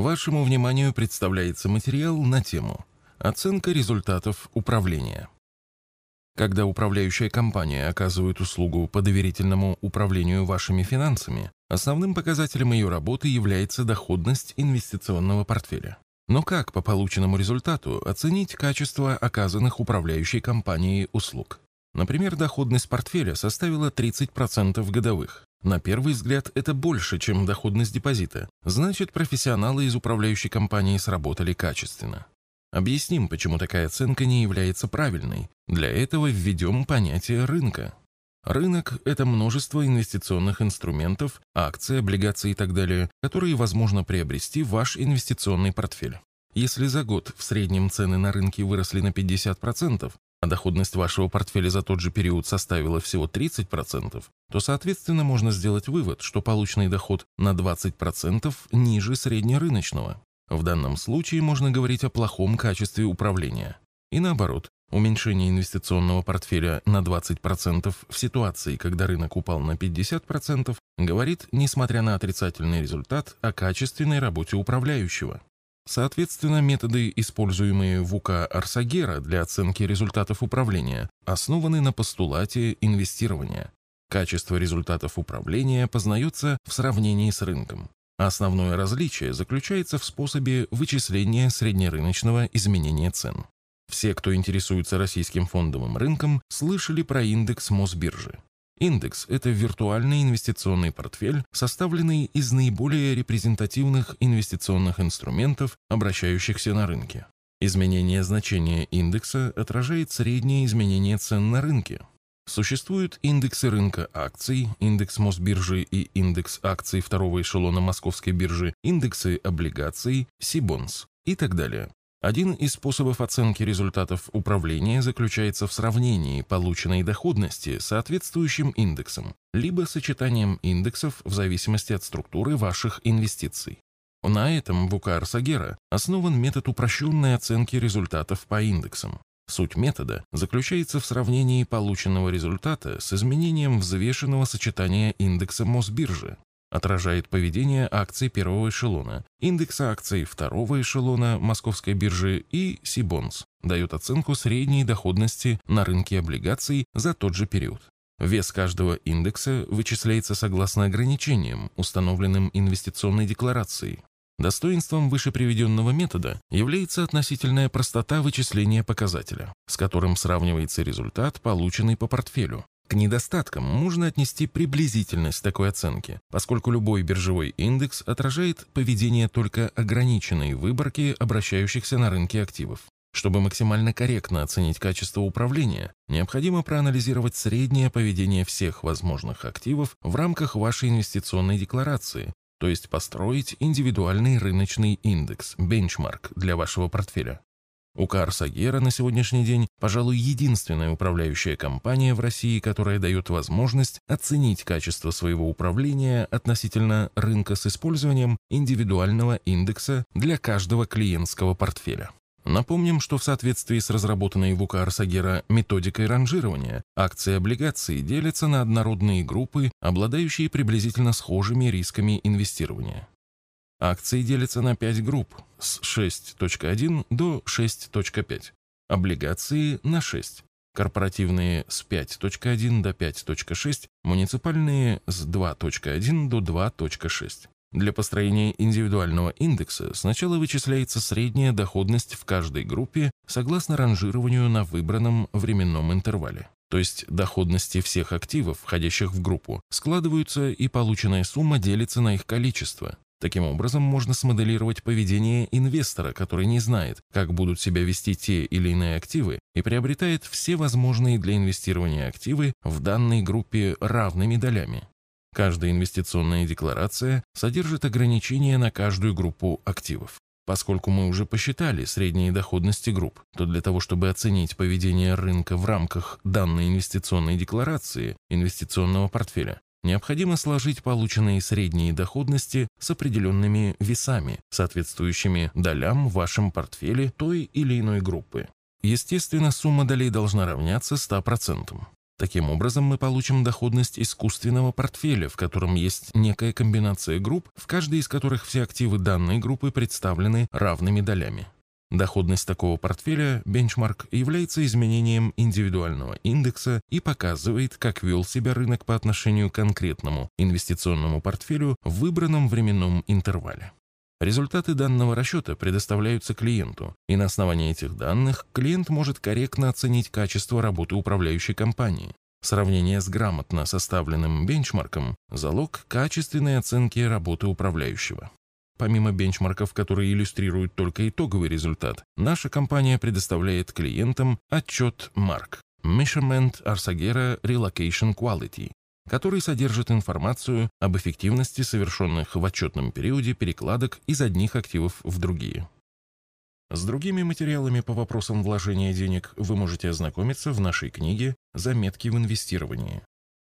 Вашему вниманию представляется материал на тему «Оценка результатов управления». Когда управляющая компания оказывает услугу по доверительному управлению вашими финансами, основным показателем ее работы является доходность инвестиционного портфеля. Но как по полученному результату оценить качество оказанных управляющей компанией услуг? Например, доходность портфеля составила 30% годовых. На первый взгляд это больше, чем доходность депозита. Значит, профессионалы из управляющей компании сработали качественно. Объясним, почему такая оценка не является правильной. Для этого введем понятие рынка. Рынок – это множество инвестиционных инструментов, акций, облигаций и так далее, которые возможно приобрести в ваш инвестиционный портфель. Если за год в среднем цены на рынке выросли на 50%, а доходность вашего портфеля за тот же период составила всего 30%, то, соответственно, можно сделать вывод, что полученный доход на 20% ниже среднерыночного. В данном случае можно говорить о плохом качестве управления. И наоборот, уменьшение инвестиционного портфеля на 20% в ситуации, когда рынок упал на 50%, говорит, несмотря на отрицательный результат, о качественной работе управляющего. Соответственно, методы, используемые в УК Арсагера для оценки результатов управления, основаны на постулате инвестирования. Качество результатов управления познается в сравнении с рынком. Основное различие заключается в способе вычисления среднерыночного изменения цен. Все, кто интересуется российским фондовым рынком, слышали про индекс Мосбиржи. Индекс – это виртуальный инвестиционный портфель, составленный из наиболее репрезентативных инвестиционных инструментов, обращающихся на рынке. Изменение значения индекса отражает среднее изменение цен на рынке. Существуют индексы рынка акций, индекс Мосбиржи и индекс акций второго эшелона Московской биржи, индексы облигаций, Сибонс и так далее. Один из способов оценки результатов управления заключается в сравнении полученной доходности с соответствующим индексом, либо сочетанием индексов в зависимости от структуры ваших инвестиций. На этом в УК Арсагера основан метод упрощенной оценки результатов по индексам. Суть метода заключается в сравнении полученного результата с изменением взвешенного сочетания индекса Мосбиржи отражает поведение акций первого эшелона, индекса акций второго эшелона Московской биржи и Сибонс, дает оценку средней доходности на рынке облигаций за тот же период. Вес каждого индекса вычисляется согласно ограничениям, установленным инвестиционной декларацией. Достоинством выше приведенного метода является относительная простота вычисления показателя, с которым сравнивается результат, полученный по портфелю. К недостаткам можно отнести приблизительность такой оценки, поскольку любой биржевой индекс отражает поведение только ограниченной выборки обращающихся на рынке активов. Чтобы максимально корректно оценить качество управления, необходимо проанализировать среднее поведение всех возможных активов в рамках вашей инвестиционной декларации, то есть построить индивидуальный рыночный индекс, бенчмарк для вашего портфеля. УК Сагера на сегодняшний день, пожалуй, единственная управляющая компания в России, которая дает возможность оценить качество своего управления относительно рынка с использованием индивидуального индекса для каждого клиентского портфеля. Напомним, что в соответствии с разработанной в УК Арсагера методикой ранжирования, акции и облигации делятся на однородные группы, обладающие приблизительно схожими рисками инвестирования. Акции делятся на 5 групп с 6.1 до 6.5, облигации на 6, корпоративные с 5.1 до 5.6, муниципальные с 2.1 до 2.6. Для построения индивидуального индекса сначала вычисляется средняя доходность в каждой группе согласно ранжированию на выбранном временном интервале. То есть доходности всех активов, входящих в группу, складываются и полученная сумма делится на их количество. Таким образом, можно смоделировать поведение инвестора, который не знает, как будут себя вести те или иные активы и приобретает все возможные для инвестирования активы в данной группе равными долями. Каждая инвестиционная декларация содержит ограничения на каждую группу активов. Поскольку мы уже посчитали средние доходности групп, то для того, чтобы оценить поведение рынка в рамках данной инвестиционной декларации инвестиционного портфеля, Необходимо сложить полученные средние доходности с определенными весами, соответствующими долям в вашем портфеле той или иной группы. Естественно, сумма долей должна равняться 100%. Таким образом, мы получим доходность искусственного портфеля, в котором есть некая комбинация групп, в каждой из которых все активы данной группы представлены равными долями. Доходность такого портфеля, бенчмарк, является изменением индивидуального индекса и показывает, как вел себя рынок по отношению к конкретному инвестиционному портфелю в выбранном временном интервале. Результаты данного расчета предоставляются клиенту, и на основании этих данных клиент может корректно оценить качество работы управляющей компании. Сравнение с грамотно составленным бенчмарком – залог качественной оценки работы управляющего. Помимо бенчмарков, которые иллюстрируют только итоговый результат, наша компания предоставляет клиентам отчет MARC – Measurement Arsagera Relocation Quality, который содержит информацию об эффективности совершенных в отчетном периоде перекладок из одних активов в другие. С другими материалами по вопросам вложения денег вы можете ознакомиться в нашей книге «Заметки в инвестировании».